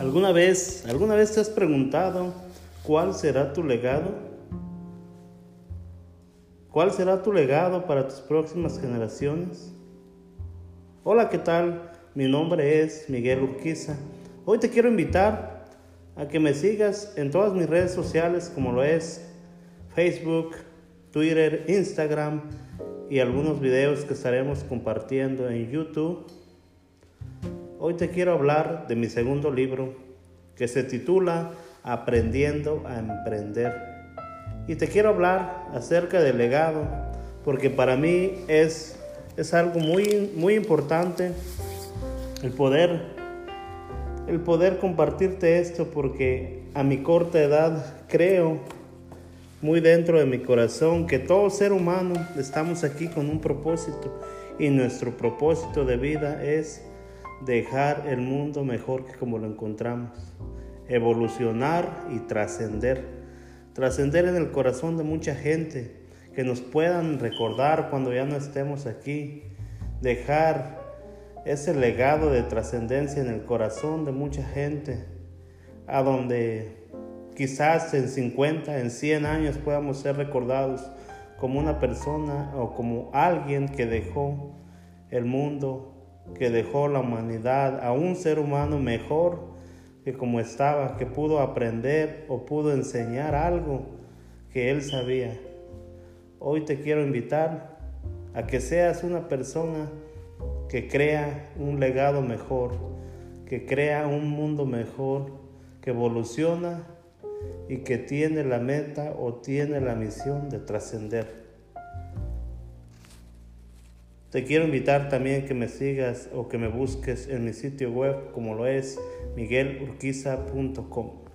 ¿Alguna vez, alguna vez te has preguntado cuál será tu legado? ¿Cuál será tu legado para tus próximas generaciones? Hola, ¿qué tal? Mi nombre es Miguel Urquiza. Hoy te quiero invitar a que me sigas en todas mis redes sociales como lo es Facebook, Twitter, Instagram y algunos videos que estaremos compartiendo en YouTube. Hoy te quiero hablar de mi segundo libro que se titula Aprendiendo a Emprender. Y te quiero hablar acerca del legado porque para mí es, es algo muy, muy importante el poder, el poder compartirte esto porque a mi corta edad creo muy dentro de mi corazón que todo ser humano estamos aquí con un propósito y nuestro propósito de vida es dejar el mundo mejor que como lo encontramos, evolucionar y trascender, trascender en el corazón de mucha gente, que nos puedan recordar cuando ya no estemos aquí, dejar ese legado de trascendencia en el corazón de mucha gente, a donde Quizás en 50, en 100 años podamos ser recordados como una persona o como alguien que dejó el mundo, que dejó la humanidad a un ser humano mejor que como estaba, que pudo aprender o pudo enseñar algo que él sabía. Hoy te quiero invitar a que seas una persona que crea un legado mejor, que crea un mundo mejor, que evoluciona y que tiene la meta o tiene la misión de trascender. Te quiero invitar también que me sigas o que me busques en mi sitio web como lo es miguelurquiza.com.